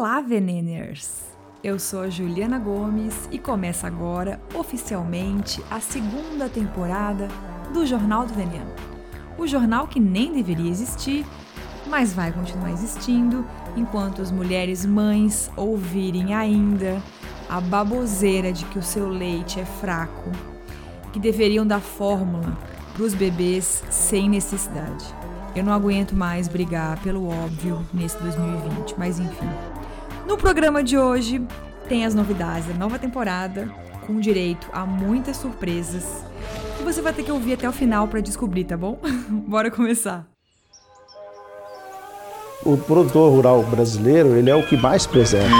Olá, Veneners! Eu sou a Juliana Gomes e começa agora, oficialmente, a segunda temporada do Jornal do Veneno. O jornal que nem deveria existir, mas vai continuar existindo enquanto as mulheres mães ouvirem ainda a baboseira de que o seu leite é fraco, que deveriam dar fórmula para os bebês sem necessidade. Eu não aguento mais brigar pelo óbvio nesse 2020, mas enfim. No programa de hoje tem as novidades da nova temporada, com direito a muitas surpresas. Que você vai ter que ouvir até o final para descobrir, tá bom? Bora começar. O produtor rural brasileiro, ele é o que mais preserva.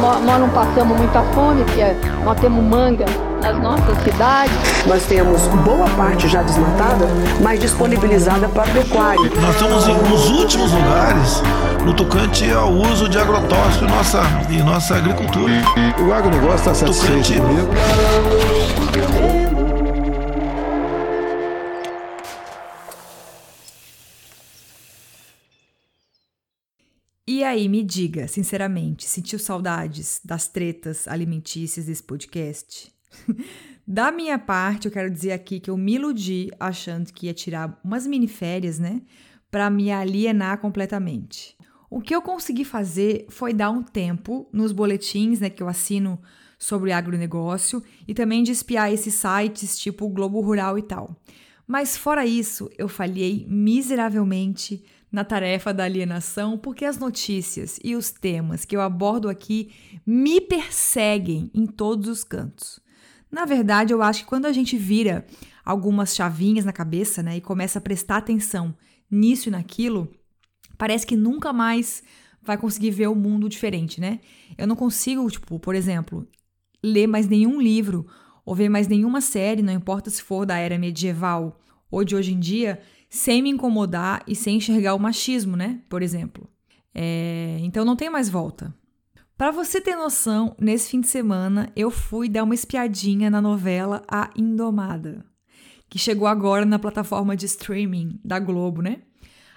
Nós não passamos muita fome, porque nós temos manga nas nossas cidades. Nós temos boa parte já desmatada, mas disponibilizada para pecuária. Nós estamos nos últimos lugares no tocante ao uso de agrotóxico em nossa, em nossa agricultura. O agronegócio está satisfeito comigo. E aí, me diga, sinceramente, sentiu saudades das tretas alimentícias desse podcast? da minha parte, eu quero dizer aqui que eu me iludi achando que ia tirar umas mini férias, né? Pra me alienar completamente. O que eu consegui fazer foi dar um tempo nos boletins, né, que eu assino sobre agronegócio e também de espiar esses sites tipo Globo Rural e tal. Mas fora isso, eu falhei miseravelmente na tarefa da alienação porque as notícias e os temas que eu abordo aqui me perseguem em todos os cantos. Na verdade, eu acho que quando a gente vira algumas chavinhas na cabeça, né, e começa a prestar atenção nisso e naquilo, parece que nunca mais vai conseguir ver o mundo diferente, né? Eu não consigo, tipo, por exemplo, ler mais nenhum livro ou ver mais nenhuma série, não importa se for da era medieval ou de hoje em dia, sem me incomodar e sem enxergar o machismo, né? Por exemplo. É, então não tem mais volta. Para você ter noção, nesse fim de semana eu fui dar uma espiadinha na novela A Indomada, que chegou agora na plataforma de streaming da Globo, né?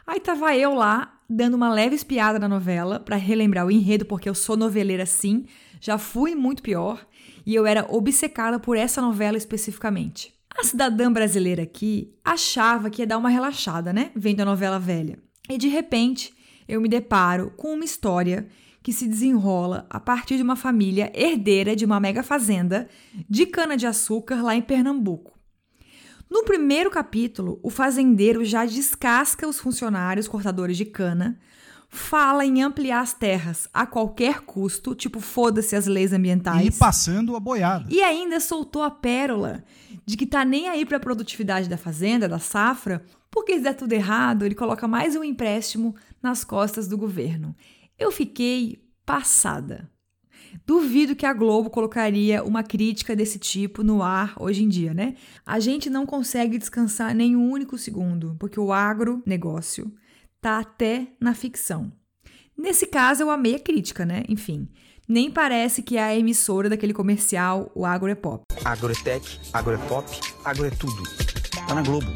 Aí tava eu lá dando uma leve espiada na novela para relembrar o enredo, porque eu sou noveleira sim, já fui muito pior e eu era obcecada por essa novela especificamente. A cidadã brasileira aqui achava que ia dar uma relaxada, né? Vendo a novela velha. E de repente, eu me deparo com uma história que se desenrola a partir de uma família herdeira de uma mega fazenda de cana-de-açúcar lá em Pernambuco. No primeiro capítulo, o fazendeiro já descasca os funcionários cortadores de cana, fala em ampliar as terras a qualquer custo, tipo foda-se as leis ambientais. E passando a boiada. E ainda soltou a pérola de que tá nem aí para a produtividade da fazenda, da safra, porque se der tudo errado, ele coloca mais um empréstimo nas costas do governo. Eu fiquei passada. Duvido que a Globo colocaria uma crítica desse tipo no ar hoje em dia, né? A gente não consegue descansar nem um único segundo, porque o agronegócio tá até na ficção. Nesse caso, eu amei a crítica, né? Enfim, nem parece que é a emissora daquele comercial, o Agro é Pop. Agro é tech, agro é pop, agro é tudo. Tá na Globo.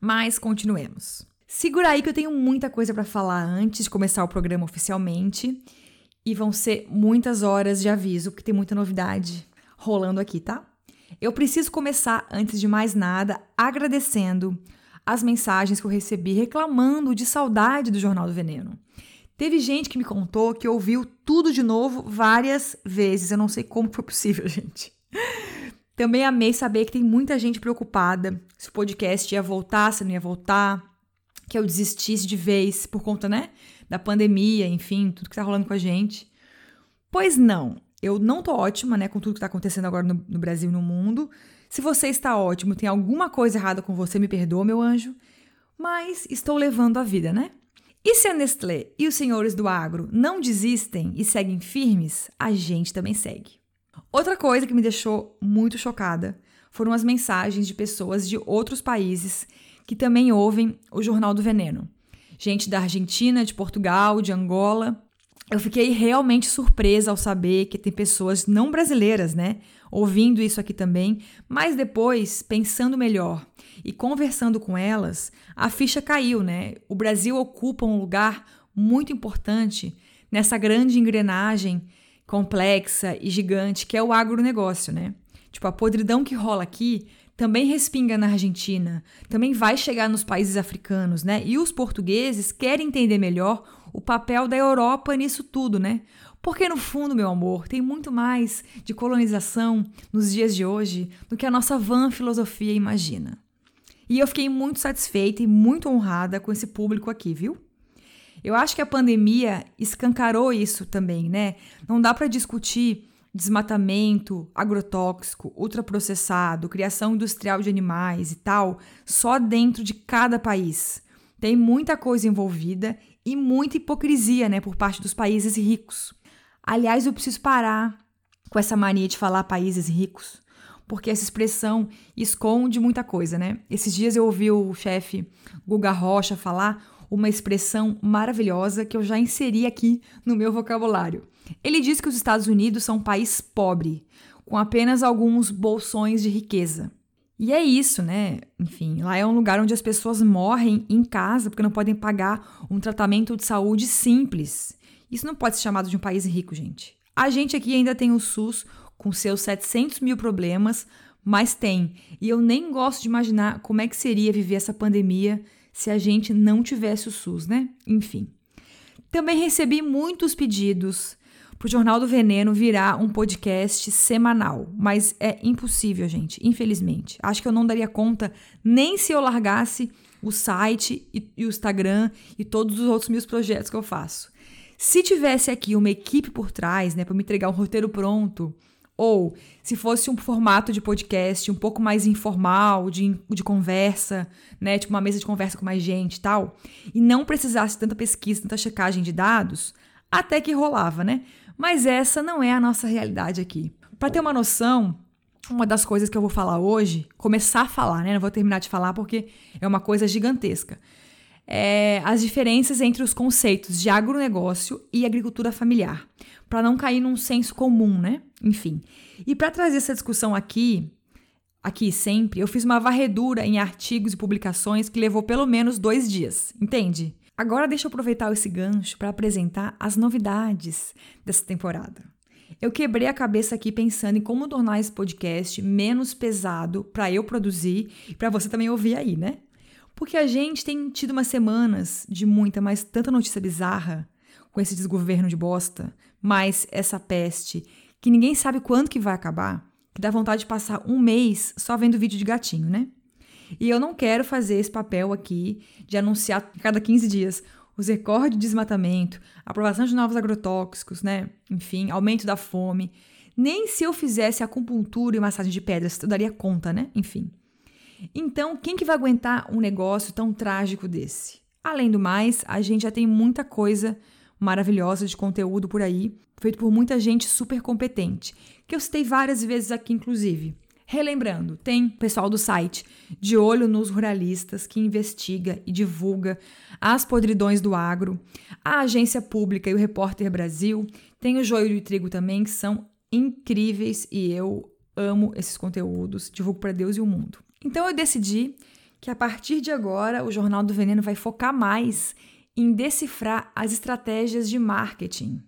Mas continuemos. Segura aí que eu tenho muita coisa para falar antes de começar o programa oficialmente. E vão ser muitas horas de aviso, porque tem muita novidade rolando aqui, tá? Eu preciso começar, antes de mais nada, agradecendo as mensagens que eu recebi reclamando de saudade do Jornal do Veneno. Teve gente que me contou que ouviu tudo de novo várias vezes. Eu não sei como foi possível, gente. Também amei saber que tem muita gente preocupada se o podcast ia voltar, se não ia voltar, que eu desistisse de vez por conta, né, da pandemia, enfim, tudo que tá rolando com a gente. Pois não, eu não tô ótima, né, com tudo que tá acontecendo agora no, no Brasil e no mundo. Se você está ótimo, tem alguma coisa errada com você, me perdoa, meu anjo. Mas estou levando a vida, né? E se a Nestlé e os senhores do agro não desistem e seguem firmes, a gente também segue. Outra coisa que me deixou muito chocada foram as mensagens de pessoas de outros países que também ouvem o Jornal do Veneno. Gente da Argentina, de Portugal, de Angola. Eu fiquei realmente surpresa ao saber que tem pessoas não brasileiras, né, ouvindo isso aqui também, mas depois, pensando melhor e conversando com elas, a ficha caiu, né? O Brasil ocupa um lugar muito importante nessa grande engrenagem complexa e gigante que é o agronegócio, né? Tipo, a podridão que rola aqui também respinga na Argentina, também vai chegar nos países africanos, né? E os portugueses querem entender melhor o papel da Europa nisso tudo, né? Porque no fundo, meu amor, tem muito mais de colonização nos dias de hoje do que a nossa van filosofia imagina. E eu fiquei muito satisfeita e muito honrada com esse público aqui, viu? Eu acho que a pandemia escancarou isso também, né? Não dá para discutir desmatamento, agrotóxico, ultraprocessado, criação industrial de animais e tal, só dentro de cada país. Tem muita coisa envolvida e muita hipocrisia, né, por parte dos países ricos. Aliás, eu preciso parar com essa mania de falar países ricos, porque essa expressão esconde muita coisa, né? Esses dias eu ouvi o chefe Guga Rocha falar uma expressão maravilhosa que eu já inseri aqui no meu vocabulário. Ele diz que os Estados Unidos são um país pobre, com apenas alguns bolsões de riqueza. E é isso, né? Enfim, lá é um lugar onde as pessoas morrem em casa porque não podem pagar um tratamento de saúde simples. Isso não pode ser chamado de um país rico, gente. A gente aqui ainda tem o SUS com seus 700 mil problemas, mas tem. E eu nem gosto de imaginar como é que seria viver essa pandemia se a gente não tivesse o SUS, né? Enfim. Também recebi muitos pedidos para o Jornal do Veneno virar um podcast semanal. Mas é impossível, gente, infelizmente. Acho que eu não daria conta nem se eu largasse o site e, e o Instagram e todos os outros meus projetos que eu faço. Se tivesse aqui uma equipe por trás, né, para me entregar um roteiro pronto, ou se fosse um formato de podcast um pouco mais informal, de, de conversa, né, tipo uma mesa de conversa com mais gente e tal, e não precisasse tanta pesquisa, tanta checagem de dados, até que rolava, né? Mas essa não é a nossa realidade aqui. Para ter uma noção, uma das coisas que eu vou falar hoje, começar a falar, né? Não vou terminar de falar porque é uma coisa gigantesca. É as diferenças entre os conceitos de agronegócio e agricultura familiar, para não cair num senso comum, né? Enfim. E para trazer essa discussão aqui, aqui sempre, eu fiz uma varredura em artigos e publicações que levou pelo menos dois dias, entende? Agora deixa eu aproveitar esse gancho para apresentar as novidades dessa temporada. Eu quebrei a cabeça aqui pensando em como tornar esse podcast menos pesado para eu produzir e para você também ouvir aí, né? Porque a gente tem tido umas semanas de muita, mas tanta notícia bizarra com esse desgoverno de bosta, mais essa peste que ninguém sabe quando que vai acabar, que dá vontade de passar um mês só vendo vídeo de gatinho, né? E eu não quero fazer esse papel aqui de anunciar cada 15 dias os recordes de desmatamento, aprovação de novos agrotóxicos, né? Enfim, aumento da fome. Nem se eu fizesse acupuntura e massagem de pedras eu daria conta, né? Enfim. Então, quem que vai aguentar um negócio tão trágico desse? Além do mais, a gente já tem muita coisa maravilhosa de conteúdo por aí, feito por muita gente super competente, que eu citei várias vezes aqui, inclusive. Relembrando, tem pessoal do site De Olho nos Ruralistas que investiga e divulga as podridões do agro, a Agência Pública e o Repórter Brasil, tem o Joio e o Trigo também, que são incríveis e eu amo esses conteúdos, divulgo para Deus e o mundo. Então eu decidi que a partir de agora o Jornal do Veneno vai focar mais em decifrar as estratégias de marketing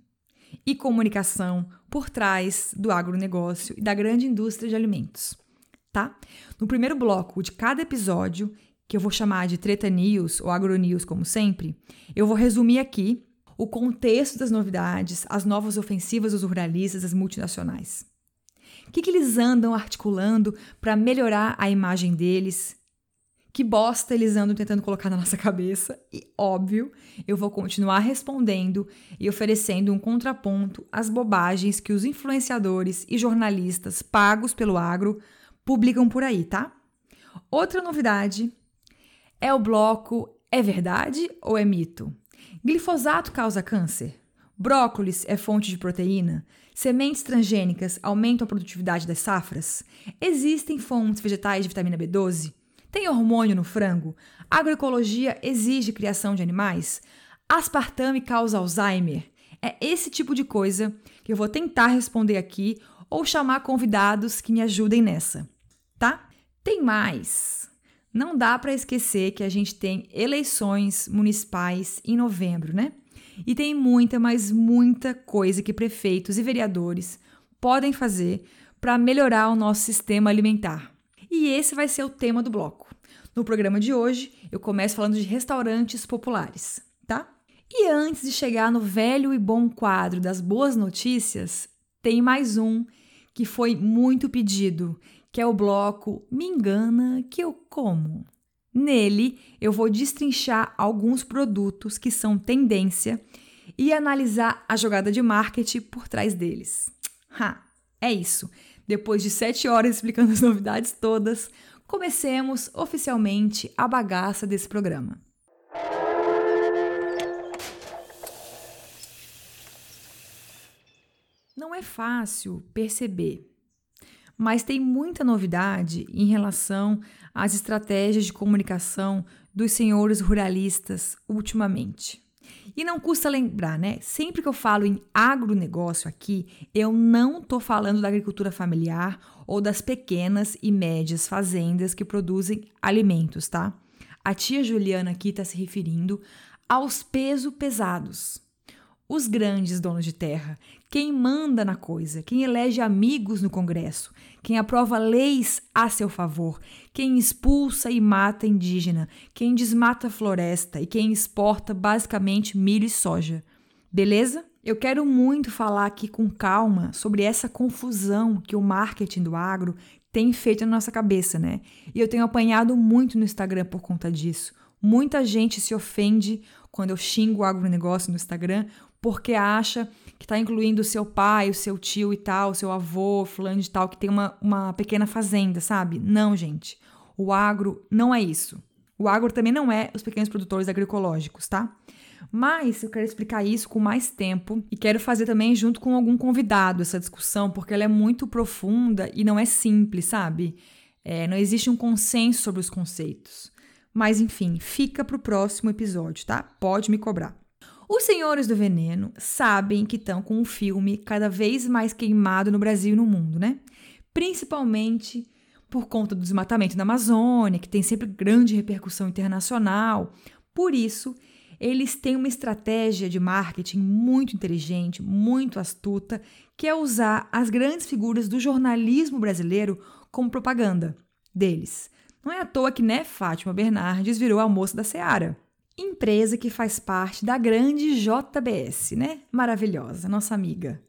e comunicação por trás do agronegócio e da grande indústria de alimentos, tá? No primeiro bloco de cada episódio, que eu vou chamar de Treta News ou Agronews como sempre, eu vou resumir aqui o contexto das novidades, as novas ofensivas dos ruralistas, das multinacionais. O que, que eles andam articulando para melhorar a imagem deles, que bosta eles andam tentando colocar na nossa cabeça. E, óbvio, eu vou continuar respondendo e oferecendo um contraponto às bobagens que os influenciadores e jornalistas pagos pelo agro publicam por aí, tá? Outra novidade é o bloco É Verdade ou é Mito? Glifosato causa câncer? Brócolis é fonte de proteína? Sementes transgênicas aumentam a produtividade das safras? Existem fontes vegetais de vitamina B12? Tem hormônio no frango? Agroecologia exige criação de animais? Aspartame causa Alzheimer? É esse tipo de coisa que eu vou tentar responder aqui ou chamar convidados que me ajudem nessa, tá? Tem mais. Não dá para esquecer que a gente tem eleições municipais em novembro, né? E tem muita, mas muita coisa que prefeitos e vereadores podem fazer para melhorar o nosso sistema alimentar. E esse vai ser o tema do bloco. No programa de hoje, eu começo falando de restaurantes populares, tá? E antes de chegar no velho e bom quadro das boas notícias, tem mais um que foi muito pedido, que é o bloco Me Engana Que Eu Como. Nele, eu vou destrinchar alguns produtos que são tendência e analisar a jogada de marketing por trás deles. Ha, é isso. Depois de sete horas explicando as novidades todas, comecemos oficialmente a bagaça desse programa. Não é fácil perceber, mas tem muita novidade em relação às estratégias de comunicação dos senhores ruralistas ultimamente. E não custa lembrar, né? Sempre que eu falo em agronegócio aqui, eu não estou falando da agricultura familiar ou das pequenas e médias fazendas que produzem alimentos, tá? A tia Juliana aqui está se referindo aos peso pesados. Os grandes donos de terra, quem manda na coisa, quem elege amigos no Congresso, quem aprova leis a seu favor, quem expulsa e mata indígena, quem desmata floresta e quem exporta basicamente milho e soja. Beleza? Eu quero muito falar aqui com calma sobre essa confusão que o marketing do agro tem feito na nossa cabeça, né? E eu tenho apanhado muito no Instagram por conta disso. Muita gente se ofende quando eu xingo o agronegócio no Instagram porque acha que está incluindo o seu pai, o seu tio e tal, o seu avô, fulano de tal, que tem uma, uma pequena fazenda, sabe? Não, gente. O agro não é isso. O agro também não é os pequenos produtores agroecológicos, tá? Mas eu quero explicar isso com mais tempo e quero fazer também junto com algum convidado essa discussão, porque ela é muito profunda e não é simples, sabe? É, não existe um consenso sobre os conceitos. Mas enfim, fica para o próximo episódio, tá? Pode me cobrar. Os senhores do veneno sabem que estão com um filme cada vez mais queimado no Brasil e no mundo, né? Principalmente por conta do desmatamento na Amazônia, que tem sempre grande repercussão internacional. Por isso, eles têm uma estratégia de marketing muito inteligente, muito astuta, que é usar as grandes figuras do jornalismo brasileiro como propaganda deles. Não é à toa que, né, Fátima Bernardes virou a moça da Seara. Empresa que faz parte da grande JBS, né? Maravilhosa, nossa amiga.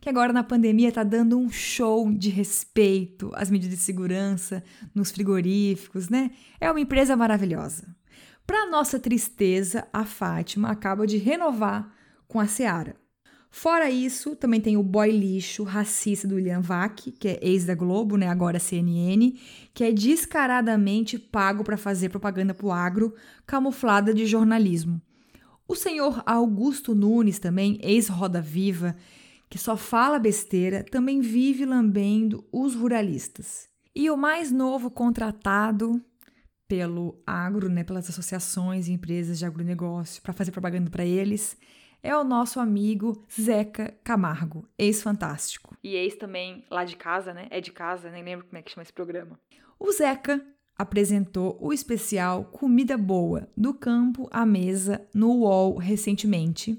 Que agora na pandemia está dando um show de respeito às medidas de segurança nos frigoríficos, né? É uma empresa maravilhosa. Para nossa tristeza, a Fátima acaba de renovar com a Seara. Fora isso, também tem o boy lixo racista do William Vac, que é ex da Globo, né, agora CNN, que é descaradamente pago para fazer propaganda pro agro, camuflada de jornalismo. O senhor Augusto Nunes, também ex-Roda Viva, que só fala besteira, também vive lambendo os ruralistas. E o mais novo contratado pelo agro, né, pelas associações e empresas de agronegócio para fazer propaganda para eles, é o nosso amigo Zeca Camargo, ex-fantástico. E ex também lá de casa, né? É de casa, nem lembro como é que chama esse programa. O Zeca apresentou o especial Comida Boa, do campo à mesa, no UOL recentemente.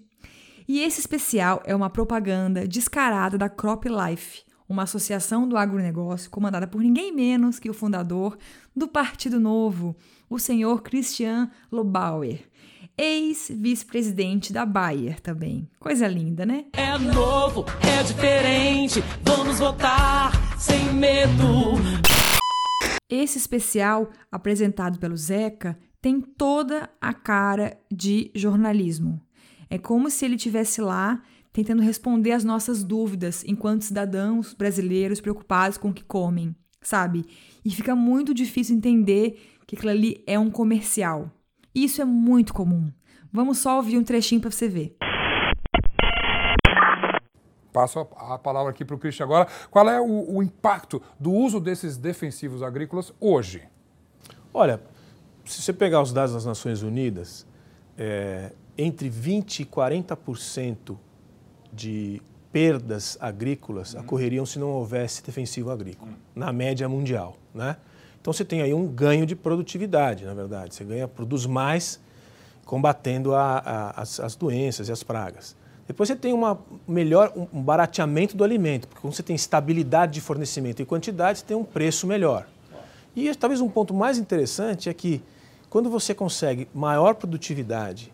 E esse especial é uma propaganda descarada da Crop Life, uma associação do agronegócio comandada por ninguém menos que o fundador do Partido Novo, o senhor Christian Lobauer, ex-vice-presidente da Bayer também. Coisa linda, né? É novo, é diferente, vamos votar sem medo. Esse especial, apresentado pelo Zeca, tem toda a cara de jornalismo. É como se ele tivesse lá tentando responder às nossas dúvidas enquanto cidadãos brasileiros preocupados com o que comem, sabe? E fica muito difícil entender que aquilo ali é um comercial. Isso é muito comum. Vamos só ouvir um trechinho para você ver. Passo a, palavra aqui para o Christian agora. Qual é o, o impacto do uso desses defensivos agrícolas hoje? Olha, se você pegar os dados das Nações Unidas, é, entre 20% e 40% de perdas agrícolas uhum. ocorreriam se não houvesse defensivo agrícola, uhum. na média mundial. Né? Então você tem aí um ganho de produtividade, na verdade. Você ganha, produz mais combatendo a, a, as, as doenças e as pragas. Depois você tem uma melhor, um barateamento do alimento, porque quando você tem estabilidade de fornecimento e quantidade, você tem um preço melhor. E talvez um ponto mais interessante é que quando você consegue maior produtividade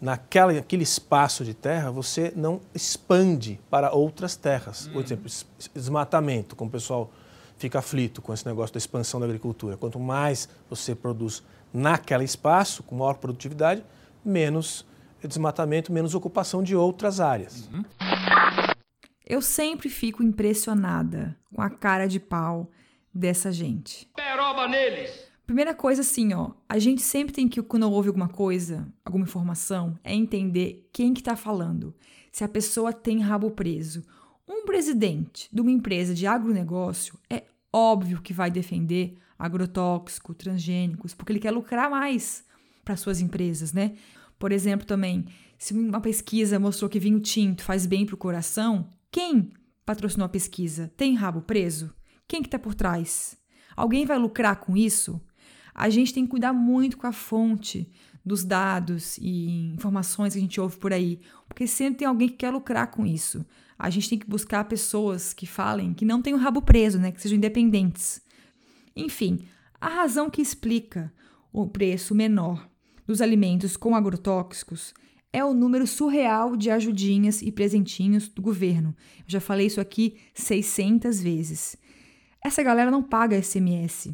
naquela, naquele espaço de terra, você não expande para outras terras. Por exemplo, desmatamento, como o pessoal fica aflito com esse negócio da expansão da agricultura. Quanto mais você produz naquele espaço, com maior produtividade, menos desmatamento, menos ocupação de outras áreas. Uhum. Eu sempre fico impressionada com a cara de pau dessa gente. Peroba neles! Primeira coisa, assim, ó, a gente sempre tem que, quando ouve alguma coisa, alguma informação, é entender quem que tá falando. Se a pessoa tem rabo preso. Um presidente de uma empresa de agronegócio é óbvio que vai defender agrotóxico, transgênicos, porque ele quer lucrar mais para suas empresas, né? Por exemplo, também, se uma pesquisa mostrou que vinho tinto faz bem para o coração, quem patrocinou a pesquisa? Tem rabo preso? Quem que está por trás? Alguém vai lucrar com isso? A gente tem que cuidar muito com a fonte dos dados e informações que a gente ouve por aí, porque sempre tem alguém que quer lucrar com isso. A gente tem que buscar pessoas que falem que não tenham rabo preso, né, que sejam independentes. Enfim, a razão que explica o preço menor dos alimentos com agrotóxicos é o número surreal de ajudinhas e presentinhos do governo. Eu já falei isso aqui 600 vezes. Essa galera não paga SMS,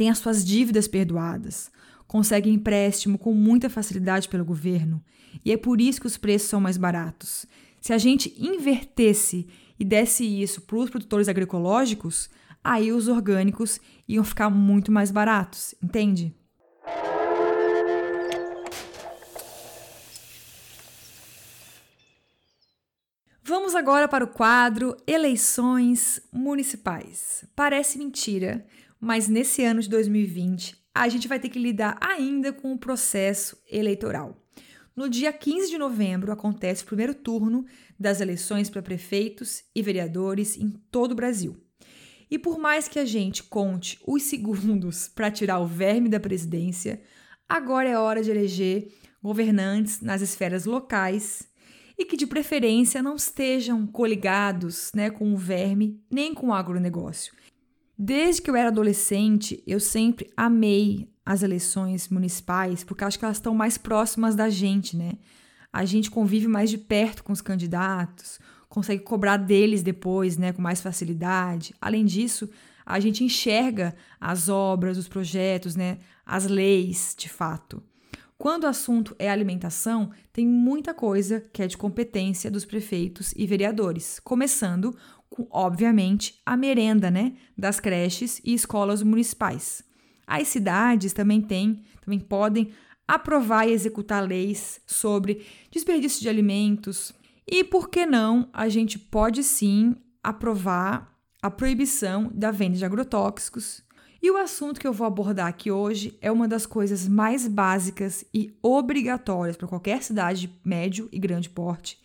tem as suas dívidas perdoadas, consegue empréstimo com muita facilidade pelo governo e é por isso que os preços são mais baratos. Se a gente invertesse e desse isso para os produtores agroecológicos, aí os orgânicos iam ficar muito mais baratos, entende? Vamos agora para o quadro Eleições Municipais. Parece mentira, mas nesse ano de 2020 a gente vai ter que lidar ainda com o processo eleitoral. No dia 15 de novembro acontece o primeiro turno das eleições para prefeitos e vereadores em todo o Brasil. E por mais que a gente conte os segundos para tirar o verme da presidência, agora é hora de eleger governantes nas esferas locais e que de preferência não estejam coligados né, com o verme nem com o agronegócio. Desde que eu era adolescente, eu sempre amei as eleições municipais, porque acho que elas estão mais próximas da gente, né? A gente convive mais de perto com os candidatos, consegue cobrar deles depois, né, com mais facilidade. Além disso, a gente enxerga as obras, os projetos, né, as leis, de fato. Quando o assunto é alimentação, tem muita coisa que é de competência dos prefeitos e vereadores, começando com, obviamente, a merenda, né, das creches e escolas municipais. As cidades também têm, também podem aprovar e executar leis sobre desperdício de alimentos. E por que não, a gente pode sim aprovar a proibição da venda de agrotóxicos e o assunto que eu vou abordar aqui hoje é uma das coisas mais básicas e obrigatórias para qualquer cidade de médio e grande porte,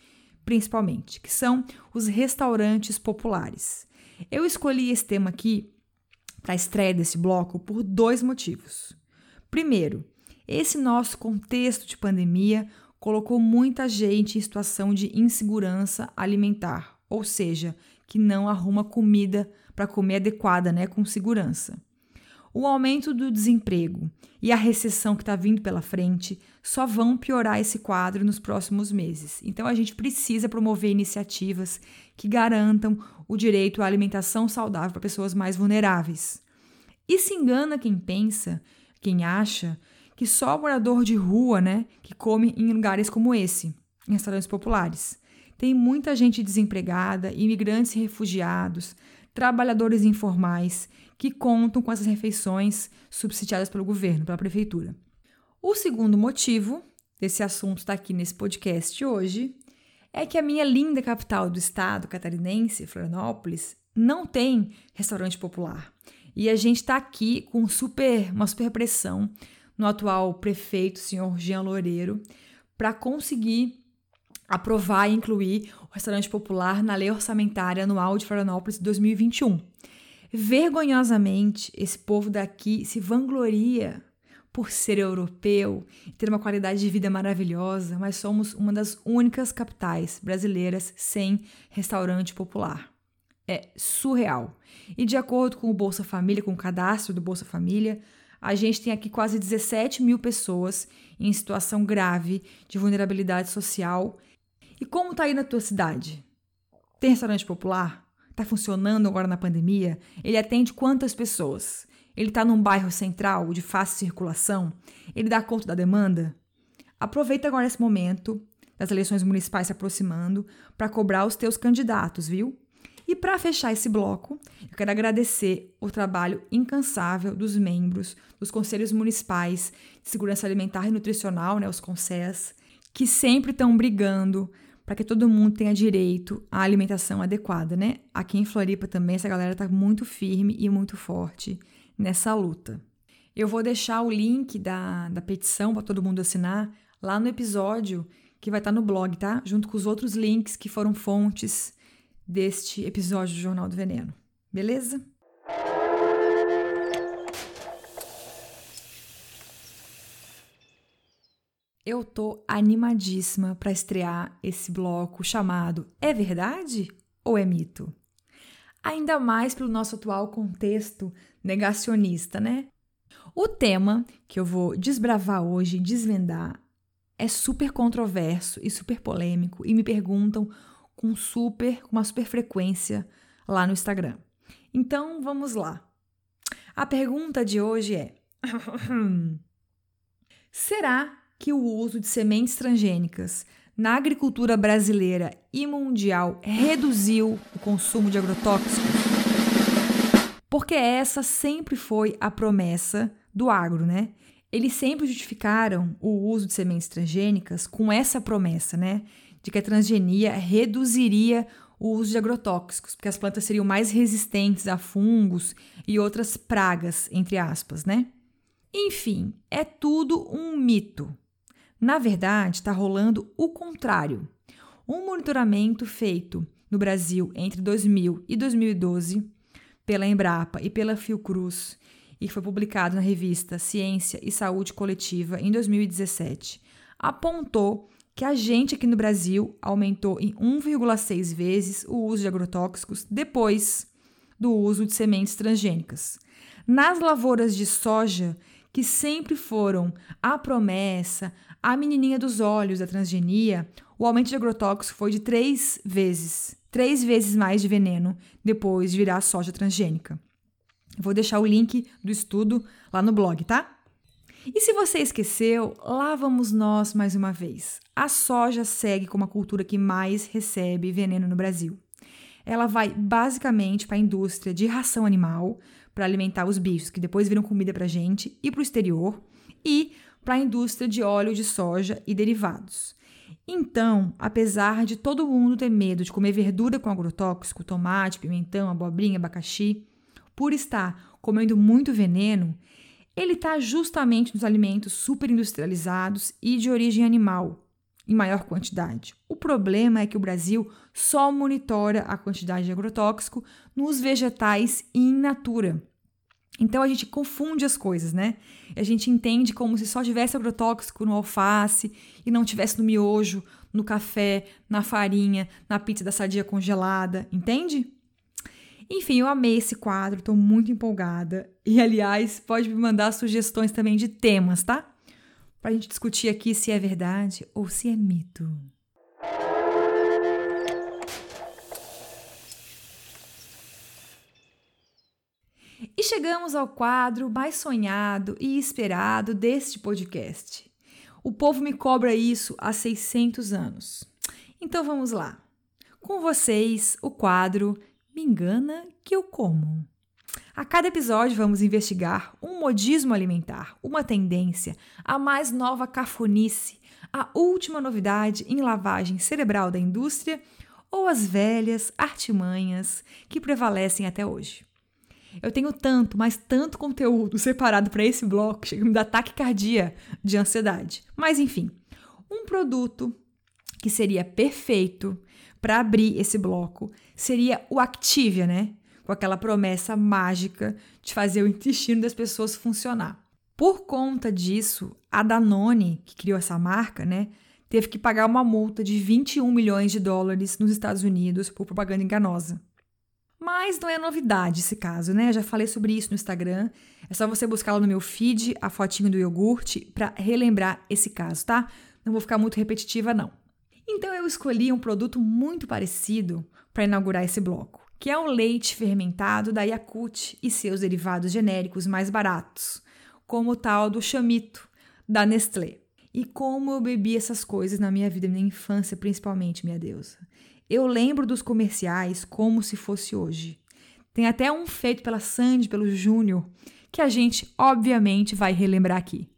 principalmente, que são os restaurantes populares. Eu escolhi esse tema aqui para a estreia desse bloco por dois motivos. Primeiro, esse nosso contexto de pandemia colocou muita gente em situação de insegurança alimentar, ou seja, que não arruma comida para comer adequada, né, com segurança. O aumento do desemprego e a recessão que está vindo pela frente só vão piorar esse quadro nos próximos meses. Então a gente precisa promover iniciativas que garantam o direito à alimentação saudável para pessoas mais vulneráveis. E se engana quem pensa, quem acha que só o morador de rua, né, que come em lugares como esse, em restaurantes populares. Tem muita gente desempregada, imigrantes e refugiados, trabalhadores informais que contam com essas refeições subsidiadas pelo governo, pela prefeitura. O segundo motivo desse assunto estar aqui nesse podcast hoje é que a minha linda capital do estado catarinense, Florianópolis, não tem restaurante popular. E a gente está aqui com super, uma super pressão no atual prefeito, senhor Jean Loureiro, para conseguir aprovar e incluir o restaurante popular na lei orçamentária anual de Florianópolis de 2021. Vergonhosamente, esse povo daqui se vangloria por ser europeu e ter uma qualidade de vida maravilhosa, mas somos uma das únicas capitais brasileiras sem restaurante popular. É surreal. E de acordo com o Bolsa Família, com o cadastro do Bolsa Família, a gente tem aqui quase 17 mil pessoas em situação grave de vulnerabilidade social. E como tá aí na tua cidade? Tem restaurante popular? Tá funcionando agora na pandemia? Ele atende quantas pessoas? Ele está num bairro central de fácil circulação? Ele dá conta da demanda? Aproveita agora esse momento das eleições municipais se aproximando para cobrar os teus candidatos, viu? E para fechar esse bloco, eu quero agradecer o trabalho incansável dos membros dos Conselhos Municipais de Segurança Alimentar e Nutricional, né, os CONSES, que sempre estão brigando para que todo mundo tenha direito à alimentação adequada, né? Aqui em Floripa também essa galera está muito firme e muito forte nessa luta. Eu vou deixar o link da, da petição para todo mundo assinar lá no episódio que vai estar tá no blog, tá? Junto com os outros links que foram fontes deste episódio do Jornal do Veneno. Beleza? Eu tô animadíssima para estrear esse bloco chamado É Verdade ou é Mito? Ainda mais pelo nosso atual contexto negacionista, né? O tema que eu vou desbravar hoje, desvendar, é super controverso e super polêmico e me perguntam com super, com uma super frequência lá no Instagram. Então, vamos lá. A pergunta de hoje é: Será que o uso de sementes transgênicas na agricultura brasileira e mundial reduziu o consumo de agrotóxicos? Porque essa sempre foi a promessa do agro, né? Eles sempre justificaram o uso de sementes transgênicas com essa promessa, né? de que a transgenia reduziria o uso de agrotóxicos, porque as plantas seriam mais resistentes a fungos e outras pragas, entre aspas, né? Enfim, é tudo um mito. Na verdade, está rolando o contrário. Um monitoramento feito no Brasil entre 2000 e 2012 pela Embrapa e pela Fiocruz e foi publicado na revista Ciência e Saúde Coletiva em 2017, apontou que a gente aqui no Brasil aumentou em 1,6 vezes o uso de agrotóxicos depois do uso de sementes transgênicas. Nas lavouras de soja, que sempre foram a promessa, a menininha dos olhos da transgenia, o aumento de agrotóxico foi de três vezes, três vezes mais de veneno depois de virar soja transgênica. Vou deixar o link do estudo lá no blog, tá? E se você esqueceu, lá vamos nós mais uma vez. A soja segue como a cultura que mais recebe veneno no Brasil. Ela vai basicamente para a indústria de ração animal, para alimentar os bichos que depois viram comida para gente, e para o exterior, e para a indústria de óleo de soja e derivados. Então, apesar de todo mundo ter medo de comer verdura com agrotóxico, tomate, pimentão, abobrinha, abacaxi, por estar comendo muito veneno, ele está justamente nos alimentos superindustrializados e de origem animal, em maior quantidade. O problema é que o Brasil só monitora a quantidade de agrotóxico nos vegetais in natura. Então a gente confunde as coisas, né? A gente entende como se só tivesse agrotóxico no alface e não tivesse no miojo, no café, na farinha, na pizza da sadia congelada, entende? Enfim, eu amei esse quadro, estou muito empolgada. E, aliás, pode me mandar sugestões também de temas, tá? Para a gente discutir aqui se é verdade ou se é mito. Chegamos ao quadro mais sonhado e esperado deste podcast. O povo me cobra isso há 600 anos. Então vamos lá. Com vocês, o quadro me engana que eu como. A cada episódio vamos investigar um modismo alimentar, uma tendência, a mais nova cafonice, a última novidade em lavagem cerebral da indústria ou as velhas artimanhas que prevalecem até hoje. Eu tenho tanto, mas tanto conteúdo separado para esse bloco chega a me dar taquicardia de ansiedade. Mas enfim, um produto que seria perfeito para abrir esse bloco seria o Activia, né? Com aquela promessa mágica de fazer o intestino das pessoas funcionar. Por conta disso, a Danone, que criou essa marca, né, teve que pagar uma multa de 21 milhões de dólares nos Estados Unidos por propaganda enganosa. Mas não é novidade esse caso, né? Já falei sobre isso no Instagram. É só você buscar lá no meu feed a fotinho do iogurte para relembrar esse caso, tá? Não vou ficar muito repetitiva, não. Então eu escolhi um produto muito parecido para inaugurar esse bloco, que é o leite fermentado da Yakult e seus derivados genéricos mais baratos, como o tal do chamito da Nestlé. E como eu bebi essas coisas na minha vida, na minha infância principalmente, minha deusa. Eu lembro dos comerciais como se fosse hoje. Tem até um feito pela Sandy, pelo Júnior, que a gente obviamente vai relembrar aqui.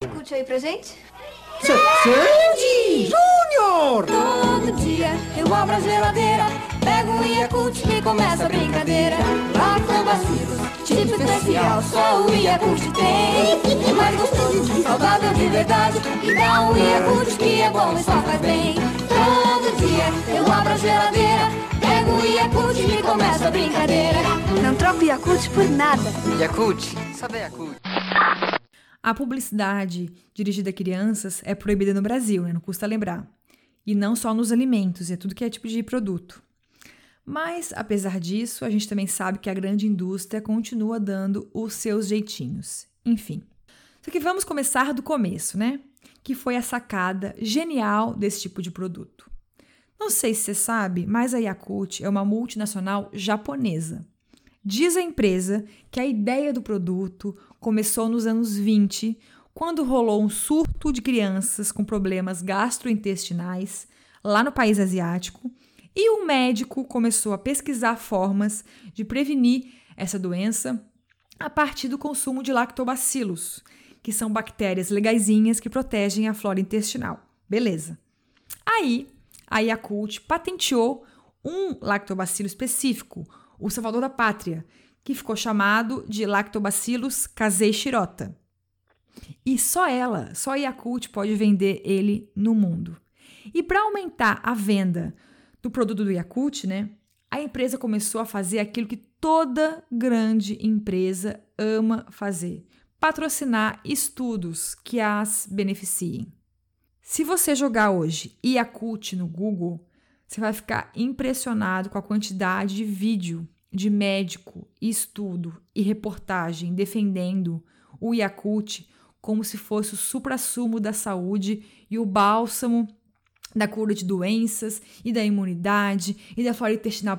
Escute aí pra gente. Sandy Júnior! Todo dia eu abro a geladeira, pego um Yakult e começa a brincadeira. Lactobacilos, tipo especial, só o Yakult tem. É mais gostoso, saudável de verdade. E dá um Yakult que é bom e só faz bem. Todo dia eu abro a geladeira, pego um Yakult e começa a brincadeira. Não troco Yakult por nada. Yakult, sabe Yakult. A publicidade dirigida a crianças é proibida no Brasil, né? não custa lembrar. E não só nos alimentos, é tudo que é tipo de produto. Mas, apesar disso, a gente também sabe que a grande indústria continua dando os seus jeitinhos. Enfim. Só que vamos começar do começo, né? Que foi a sacada genial desse tipo de produto. Não sei se você sabe, mas a Yakult é uma multinacional japonesa. Diz a empresa que a ideia do produto começou nos anos 20, quando rolou um surto de crianças com problemas gastrointestinais lá no país asiático, e o médico começou a pesquisar formas de prevenir essa doença a partir do consumo de lactobacilos, que são bactérias legaisinhas que protegem a flora intestinal. Beleza. Aí, a Yakult patenteou um lactobacilo específico, o salvador da pátria, que ficou chamado de Lactobacillus casei shirota. E só ela, só a Yakult pode vender ele no mundo. E para aumentar a venda do produto do Yakult, né, a empresa começou a fazer aquilo que toda grande empresa ama fazer: patrocinar estudos que as beneficiem. Se você jogar hoje Yakult no Google, você vai ficar impressionado com a quantidade de vídeo de médico, estudo e reportagem defendendo o Yakult como se fosse o suprassumo da saúde e o bálsamo da cura de doenças e da imunidade e da flora intestinal.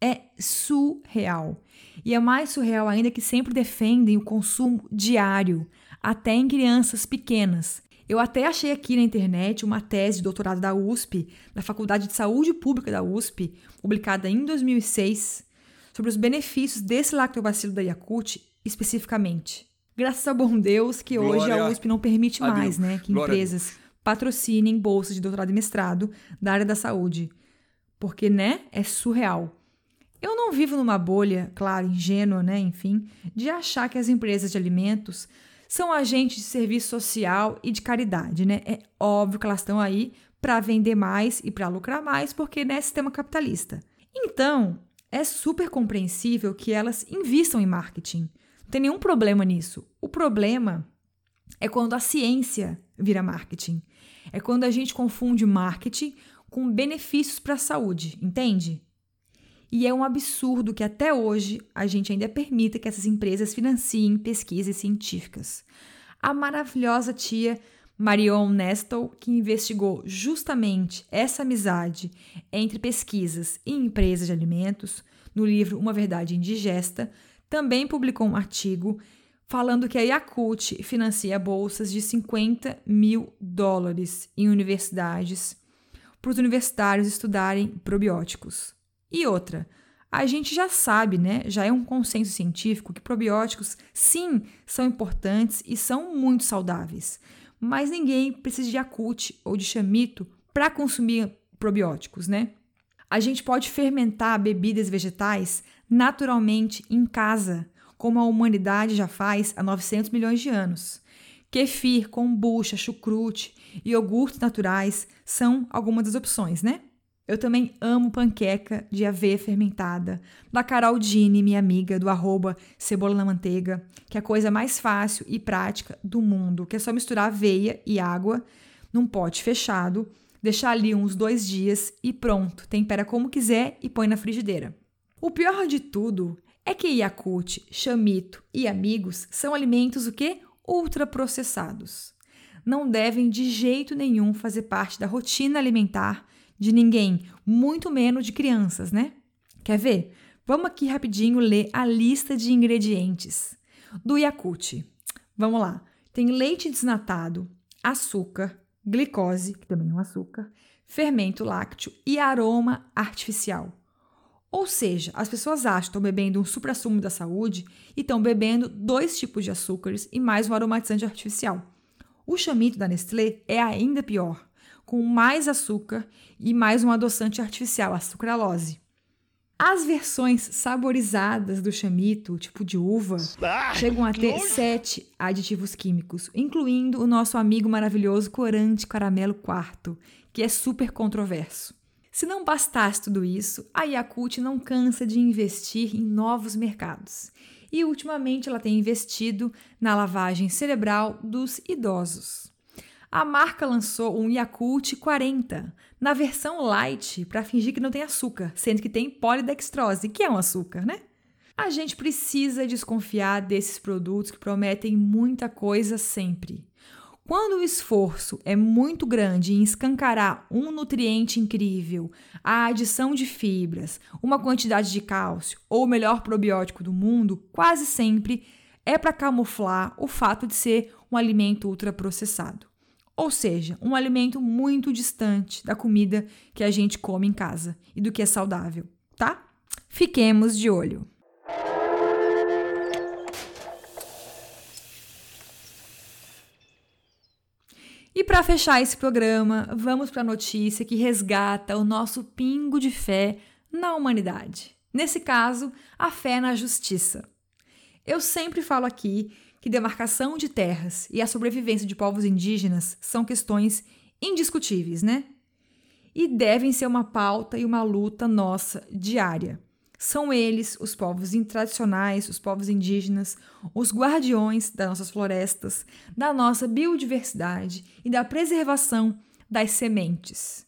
É surreal. E é mais surreal ainda que sempre defendem o consumo diário, até em crianças pequenas, eu até achei aqui na internet uma tese de doutorado da USP, da Faculdade de Saúde Pública da USP, publicada em 2006, sobre os benefícios desse lactobacilo da Yakult especificamente. Graças ao bom Deus que Glória hoje a USP não permite mais, né, que empresas patrocinem bolsas de doutorado e mestrado da área da saúde, porque, né, é surreal. Eu não vivo numa bolha, claro, ingênua, né, enfim, de achar que as empresas de alimentos são agentes de serviço social e de caridade, né? É óbvio que elas estão aí para vender mais e para lucrar mais, porque né, sistema capitalista. Então, é super compreensível que elas invistam em marketing. Não tem nenhum problema nisso. O problema é quando a ciência vira marketing. É quando a gente confunde marketing com benefícios para a saúde, entende? E é um absurdo que até hoje a gente ainda permita que essas empresas financiem pesquisas científicas. A maravilhosa tia Marion Nestle, que investigou justamente essa amizade entre pesquisas e empresas de alimentos, no livro Uma Verdade Indigesta, também publicou um artigo falando que a Yakult financia bolsas de 50 mil dólares em universidades para os universitários estudarem probióticos. E outra, a gente já sabe, né? Já é um consenso científico que probióticos, sim, são importantes e são muito saudáveis. Mas ninguém precisa de Yakult ou de Chamito para consumir probióticos, né? A gente pode fermentar bebidas vegetais naturalmente em casa, como a humanidade já faz há 900 milhões de anos. Kefir, kombucha, chucrute e iogurtes naturais são algumas das opções, né? Eu também amo panqueca de aveia fermentada, da Carol Dini, minha amiga, do arroba Cebola na Manteiga, que é a coisa mais fácil e prática do mundo, que é só misturar aveia e água num pote fechado, deixar ali uns dois dias e pronto, tempera como quiser e põe na frigideira. O pior de tudo é que Yakult, chamito e amigos são alimentos o quê? Ultraprocessados. Não devem de jeito nenhum fazer parte da rotina alimentar de ninguém, muito menos de crianças, né? Quer ver? Vamos aqui rapidinho ler a lista de ingredientes do Yakult. Vamos lá. Tem leite desnatado, açúcar, glicose, que também é um açúcar, fermento lácteo e aroma artificial. Ou seja, as pessoas acham que estão bebendo um suprassumo da saúde e estão bebendo dois tipos de açúcares e mais um aromatizante artificial. O chamito da Nestlé é ainda pior com mais açúcar e mais um adoçante artificial, a sucralose. As versões saborizadas do chamito, tipo de uva, ah, chegam a ter sete aditivos químicos, incluindo o nosso amigo maravilhoso corante caramelo quarto, que é super controverso. Se não bastasse tudo isso, a Yakult não cansa de investir em novos mercados. E ultimamente ela tem investido na lavagem cerebral dos idosos a marca lançou um Yakult 40 na versão light para fingir que não tem açúcar, sendo que tem polidextrose, que é um açúcar, né? A gente precisa desconfiar desses produtos que prometem muita coisa sempre. Quando o esforço é muito grande em escancarar um nutriente incrível, a adição de fibras, uma quantidade de cálcio ou o melhor probiótico do mundo, quase sempre é para camuflar o fato de ser um alimento ultraprocessado ou seja, um alimento muito distante da comida que a gente come em casa e do que é saudável, tá? Fiquemos de olho. E para fechar esse programa, vamos para a notícia que resgata o nosso pingo de fé na humanidade. Nesse caso, a fé na justiça. Eu sempre falo aqui que demarcação de terras e a sobrevivência de povos indígenas são questões indiscutíveis, né? E devem ser uma pauta e uma luta nossa diária. São eles, os povos tradicionais, os povos indígenas, os guardiões das nossas florestas, da nossa biodiversidade e da preservação das sementes.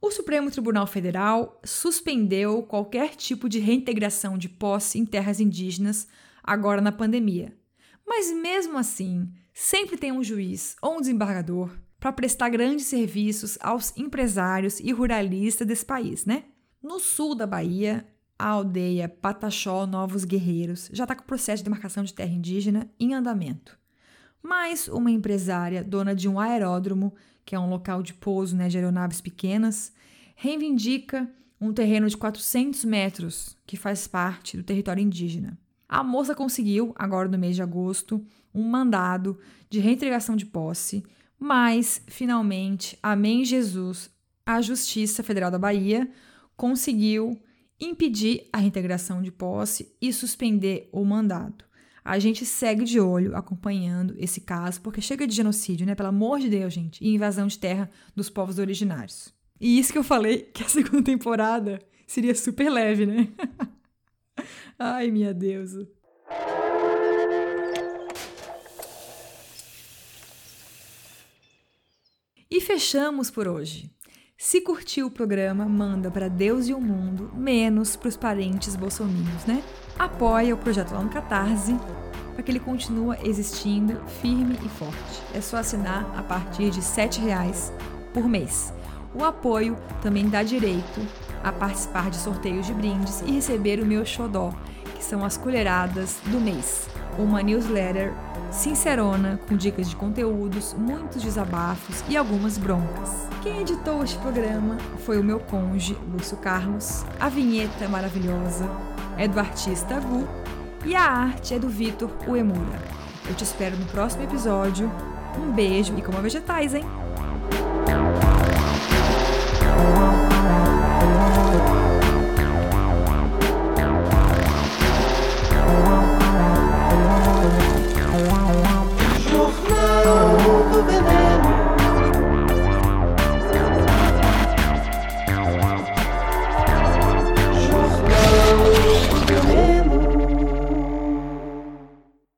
O Supremo Tribunal Federal suspendeu qualquer tipo de reintegração de posse em terras indígenas agora na pandemia. Mas mesmo assim, sempre tem um juiz ou um desembargador para prestar grandes serviços aos empresários e ruralistas desse país, né? No sul da Bahia, a aldeia Pataxó Novos Guerreiros já está com o processo de demarcação de terra indígena em andamento. Mas uma empresária, dona de um aeródromo, que é um local de pouso né, de aeronaves pequenas, reivindica um terreno de 400 metros que faz parte do território indígena. A moça conseguiu, agora no mês de agosto, um mandado de reintegração de posse, mas, finalmente, amém Jesus, a Justiça Federal da Bahia conseguiu impedir a reintegração de posse e suspender o mandado. A gente segue de olho acompanhando esse caso, porque chega de genocídio, né? Pelo amor de Deus, gente, e invasão de terra dos povos originários. E isso que eu falei que a segunda temporada seria super leve, né? Ai, minha deusa. E fechamos por hoje. Se curtiu o programa, manda para Deus e o mundo, menos para os parentes bolsominions, né? Apoia o projeto lá no Catarse para que ele continue existindo firme e forte. É só assinar a partir de R$ reais por mês. O apoio também dá direito a participar de sorteios de brindes e receber o meu xodó, que são as colheradas do mês. Uma newsletter sincerona, com dicas de conteúdos, muitos desabafos e algumas broncas. Quem editou este programa foi o meu conge, Lúcio Carlos. A vinheta é maravilhosa é do artista Gu e a arte é do Vitor Uemura. Eu te espero no próximo episódio. Um beijo e coma vegetais, hein?